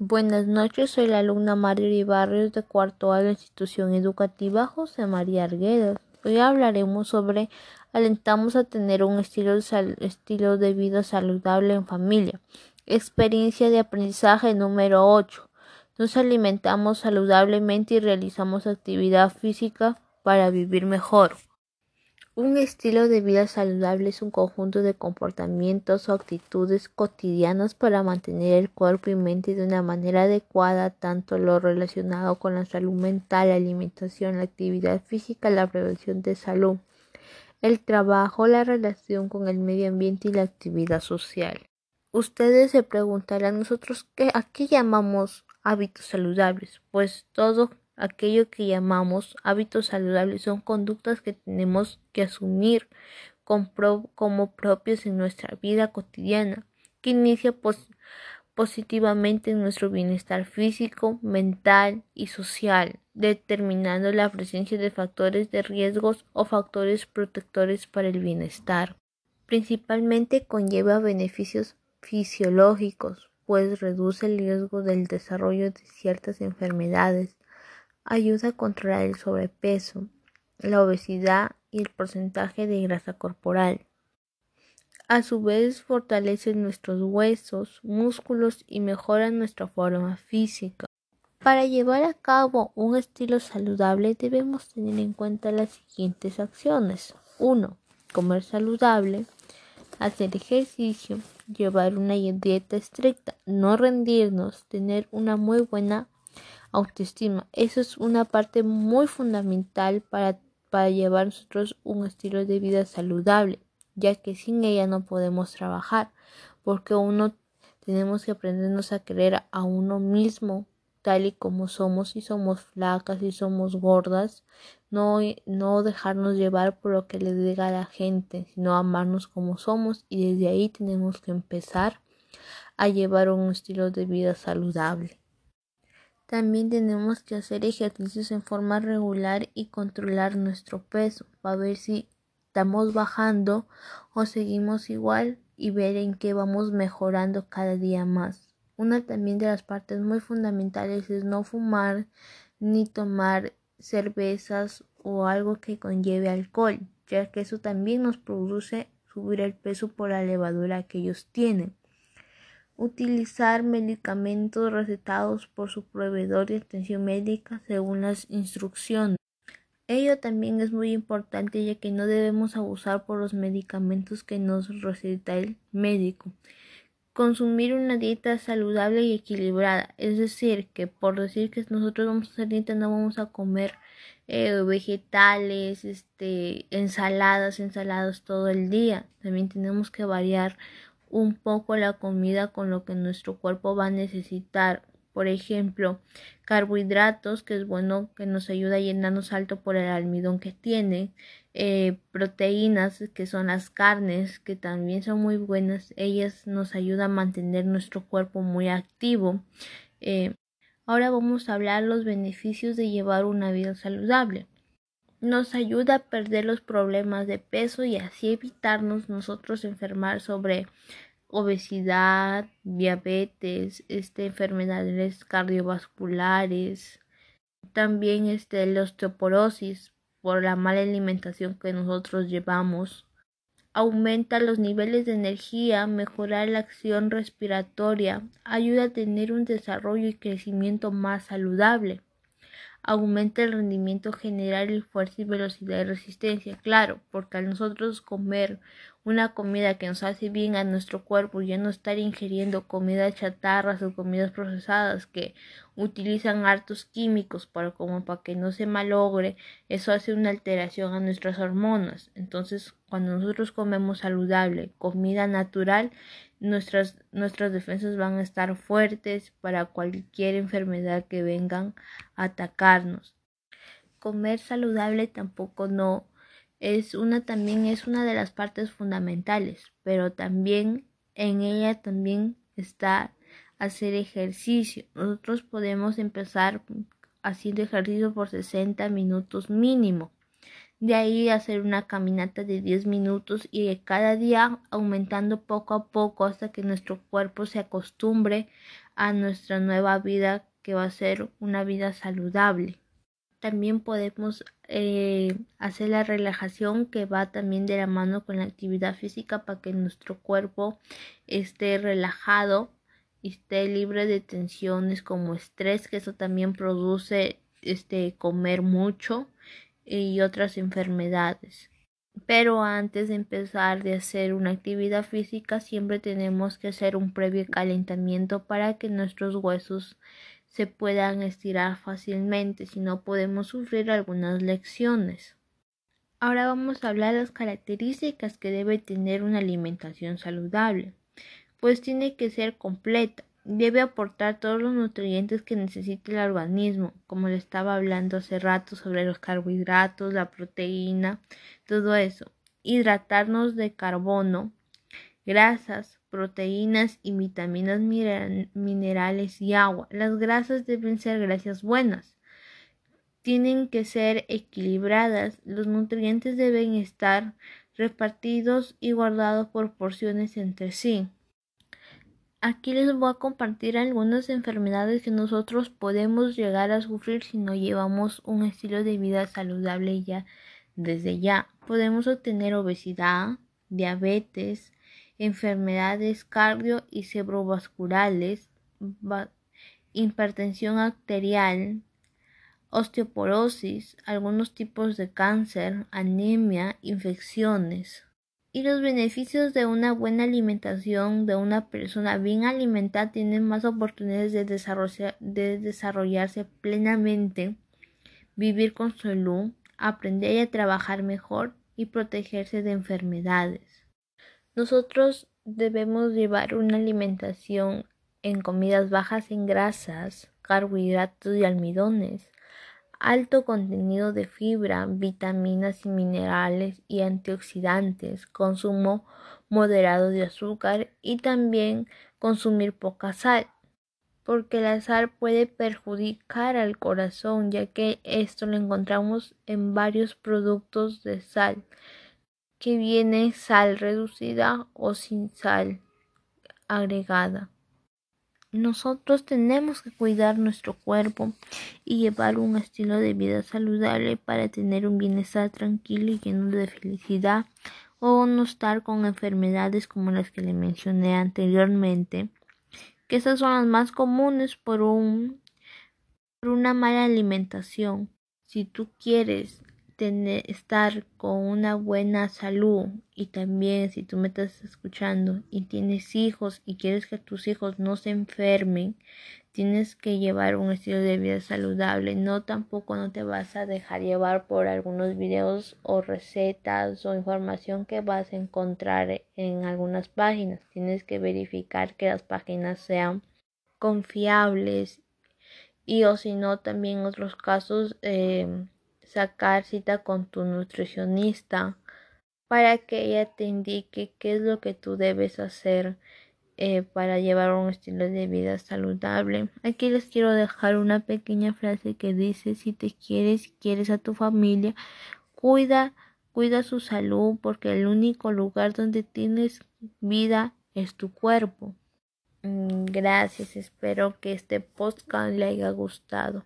Buenas noches, soy la alumna María Barrios de cuarto A de la institución educativa José María Arguedas. Hoy hablaremos sobre alentamos a tener un estilo de, estilo de vida saludable en familia. Experiencia de aprendizaje número 8. Nos alimentamos saludablemente y realizamos actividad física para vivir mejor. Un estilo de vida saludable es un conjunto de comportamientos o actitudes cotidianas para mantener el cuerpo y mente de una manera adecuada, tanto lo relacionado con la salud mental, la alimentación, la actividad física, la prevención de salud, el trabajo, la relación con el medio ambiente y la actividad social. Ustedes se preguntarán nosotros qué, a qué llamamos hábitos saludables, pues todo aquello que llamamos hábitos saludables son conductas que tenemos que asumir como propios en nuestra vida cotidiana, que inicia positivamente en nuestro bienestar físico, mental y social, determinando la presencia de factores de riesgos o factores protectores para el bienestar. Principalmente conlleva beneficios fisiológicos, pues reduce el riesgo del desarrollo de ciertas enfermedades, ayuda a controlar el sobrepeso, la obesidad y el porcentaje de grasa corporal. A su vez fortalece nuestros huesos, músculos y mejora nuestra forma física. Para llevar a cabo un estilo saludable debemos tener en cuenta las siguientes acciones. 1. Comer saludable, hacer ejercicio, llevar una dieta estricta, no rendirnos, tener una muy buena autoestima. Eso es una parte muy fundamental para, para llevar nosotros un estilo de vida saludable, ya que sin ella no podemos trabajar, porque uno tenemos que aprendernos a querer a uno mismo tal y como somos, si somos flacas, si somos gordas, no, no dejarnos llevar por lo que le diga a la gente, sino amarnos como somos y desde ahí tenemos que empezar a llevar un estilo de vida saludable. También tenemos que hacer ejercicios en forma regular y controlar nuestro peso para ver si estamos bajando o seguimos igual y ver en qué vamos mejorando cada día más. Una también de las partes muy fundamentales es no fumar ni tomar cervezas o algo que conlleve alcohol, ya que eso también nos produce subir el peso por la levadura que ellos tienen utilizar medicamentos recetados por su proveedor de atención médica según las instrucciones. Ello también es muy importante ya que no debemos abusar por los medicamentos que nos receta el médico. Consumir una dieta saludable y equilibrada, es decir, que por decir que nosotros vamos a hacer dieta no vamos a comer eh, vegetales, este, ensaladas, ensaladas todo el día. También tenemos que variar un poco la comida con lo que nuestro cuerpo va a necesitar. Por ejemplo, carbohidratos, que es bueno que nos ayuda a llenarnos alto por el almidón que tiene. Eh, proteínas, que son las carnes, que también son muy buenas. Ellas nos ayudan a mantener nuestro cuerpo muy activo. Eh, ahora vamos a hablar los beneficios de llevar una vida saludable nos ayuda a perder los problemas de peso y así evitarnos nosotros enfermar sobre obesidad, diabetes, este, enfermedades cardiovasculares, también este, la osteoporosis por la mala alimentación que nosotros llevamos. Aumenta los niveles de energía, mejora la acción respiratoria, ayuda a tener un desarrollo y crecimiento más saludable aumenta el rendimiento general y fuerza y velocidad de resistencia. Claro, porque al nosotros comer una comida que nos hace bien a nuestro cuerpo, ya no estar ingiriendo comidas chatarras o comidas procesadas que utilizan hartos químicos para como para que no se malogre, eso hace una alteración a nuestras hormonas. Entonces, cuando nosotros comemos saludable, comida natural, nuestras, nuestras defensas van a estar fuertes para cualquier enfermedad que vengan a atacarnos. Comer saludable tampoco no es una también es una de las partes fundamentales, pero también en ella también está hacer ejercicio. Nosotros podemos empezar haciendo ejercicio por 60 minutos mínimo. De ahí hacer una caminata de 10 minutos y cada día aumentando poco a poco hasta que nuestro cuerpo se acostumbre a nuestra nueva vida que va a ser una vida saludable. También podemos eh, hacer la relajación que va también de la mano con la actividad física para que nuestro cuerpo esté relajado y esté libre de tensiones como estrés, que eso también produce este comer mucho y otras enfermedades. Pero antes de empezar de hacer una actividad física siempre tenemos que hacer un previo calentamiento para que nuestros huesos se puedan estirar fácilmente, si no podemos sufrir algunas lecciones. Ahora vamos a hablar de las características que debe tener una alimentación saludable. Pues tiene que ser completa, debe aportar todos los nutrientes que necesita el organismo, como le estaba hablando hace rato sobre los carbohidratos, la proteína, todo eso. Hidratarnos de carbono, grasas, proteínas y vitaminas minerales y agua. Las grasas deben ser grasas buenas. Tienen que ser equilibradas. Los nutrientes deben estar repartidos y guardados por porciones entre sí. Aquí les voy a compartir algunas enfermedades que nosotros podemos llegar a sufrir si no llevamos un estilo de vida saludable ya desde ya. Podemos obtener obesidad, diabetes, enfermedades cardio y cerebrovasculares, hipertensión arterial, osteoporosis, algunos tipos de cáncer, anemia, infecciones. Y los beneficios de una buena alimentación de una persona bien alimentada tienen más oportunidades de, de desarrollarse plenamente, vivir con salud, aprender a trabajar mejor y protegerse de enfermedades. Nosotros debemos llevar una alimentación en comidas bajas en grasas, carbohidratos y almidones, alto contenido de fibra, vitaminas y minerales y antioxidantes, consumo moderado de azúcar y también consumir poca sal, porque la sal puede perjudicar al corazón, ya que esto lo encontramos en varios productos de sal que viene sal reducida o sin sal agregada. Nosotros tenemos que cuidar nuestro cuerpo y llevar un estilo de vida saludable para tener un bienestar tranquilo y lleno de felicidad o no estar con enfermedades como las que le mencioné anteriormente, que esas son las más comunes por, un, por una mala alimentación. Si tú quieres estar con una buena salud y también si tú me estás escuchando y tienes hijos y quieres que tus hijos no se enfermen, tienes que llevar un estilo de vida saludable. No tampoco no te vas a dejar llevar por algunos videos o recetas o información que vas a encontrar en algunas páginas. Tienes que verificar que las páginas sean confiables y o si no también otros casos eh, sacar cita con tu nutricionista para que ella te indique qué es lo que tú debes hacer eh, para llevar un estilo de vida saludable. Aquí les quiero dejar una pequeña frase que dice si te quieres, si quieres a tu familia, cuida, cuida su salud porque el único lugar donde tienes vida es tu cuerpo. Mm, gracias, espero que este podcast le haya gustado.